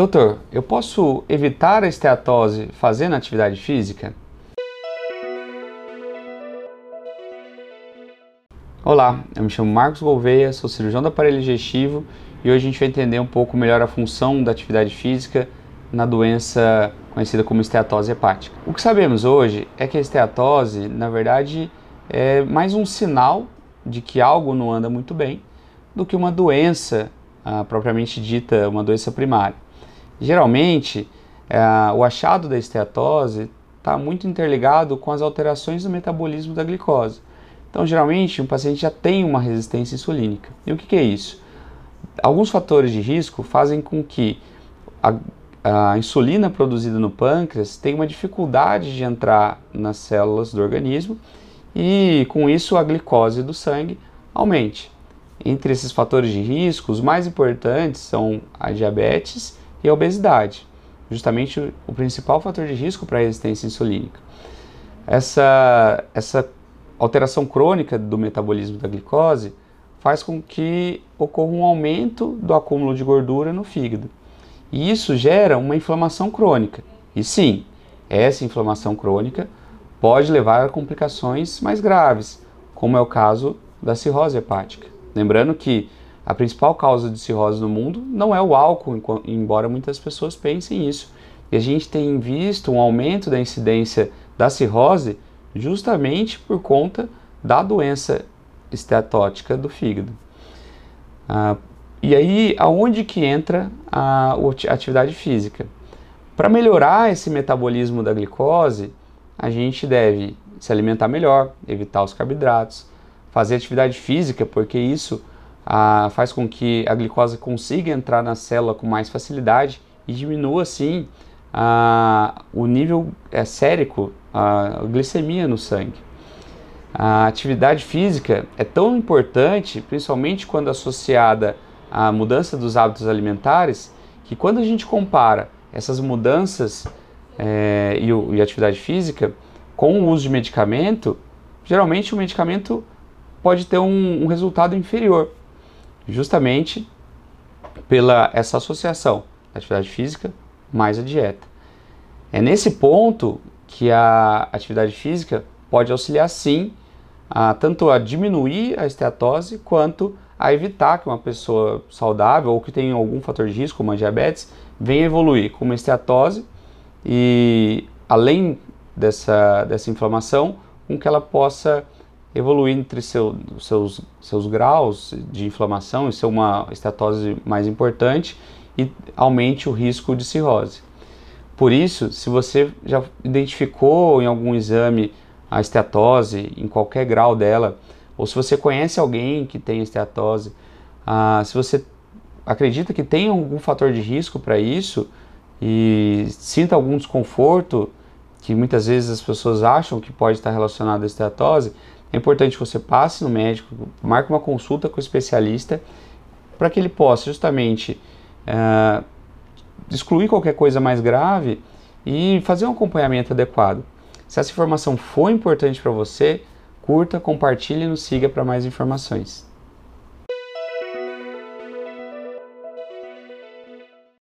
Doutor, eu posso evitar a esteatose fazendo atividade física? Olá, eu me chamo Marcos Gouveia, sou cirurgião do aparelho digestivo e hoje a gente vai entender um pouco melhor a função da atividade física na doença conhecida como esteatose hepática. O que sabemos hoje é que a esteatose, na verdade, é mais um sinal de que algo não anda muito bem do que uma doença ah, propriamente dita, uma doença primária. Geralmente, é, o achado da esteatose está muito interligado com as alterações do metabolismo da glicose. Então, geralmente, um paciente já tem uma resistência insulínica. E o que, que é isso? Alguns fatores de risco fazem com que a, a insulina produzida no pâncreas tenha uma dificuldade de entrar nas células do organismo e, com isso, a glicose do sangue aumente. Entre esses fatores de risco, os mais importantes são a diabetes e a obesidade, justamente o principal fator de risco para a resistência insulínica. Essa, essa alteração crônica do metabolismo da glicose faz com que ocorra um aumento do acúmulo de gordura no fígado. E isso gera uma inflamação crônica. E sim, essa inflamação crônica pode levar a complicações mais graves, como é o caso da cirrose hepática. Lembrando que a principal causa de cirrose no mundo não é o álcool, embora muitas pessoas pensem isso. E a gente tem visto um aumento da incidência da cirrose justamente por conta da doença esteatótica do fígado. Ah, e aí, aonde que entra a atividade física? Para melhorar esse metabolismo da glicose, a gente deve se alimentar melhor, evitar os carboidratos, fazer atividade física, porque isso a, faz com que a glicose consiga entrar na célula com mais facilidade e diminua assim a, o nível é, sérico, a, glicemia no sangue. A atividade física é tão importante, principalmente quando associada à mudança dos hábitos alimentares, que quando a gente compara essas mudanças é, e, o, e atividade física com o uso de medicamento, geralmente o medicamento pode ter um, um resultado inferior justamente pela essa associação da atividade física mais a dieta. É nesse ponto que a atividade física pode auxiliar sim a, tanto a diminuir a esteatose quanto a evitar que uma pessoa saudável ou que tem algum fator de risco, como a diabetes, venha evoluir com uma esteatose e além dessa, dessa inflamação, com que ela possa evoluir entre seu, seus, seus graus de inflamação e ser uma estatose mais importante e aumente o risco de cirrose. Por isso, se você já identificou em algum exame a esteatose, em qualquer grau dela, ou se você conhece alguém que tem esteatose, ah, se você acredita que tem algum fator de risco para isso e sinta algum desconforto, que muitas vezes as pessoas acham que pode estar relacionado à esteatose, é importante que você passe no médico, marque uma consulta com o especialista para que ele possa justamente uh, excluir qualquer coisa mais grave e fazer um acompanhamento adequado. Se essa informação for importante para você, curta, compartilhe e nos siga para mais informações.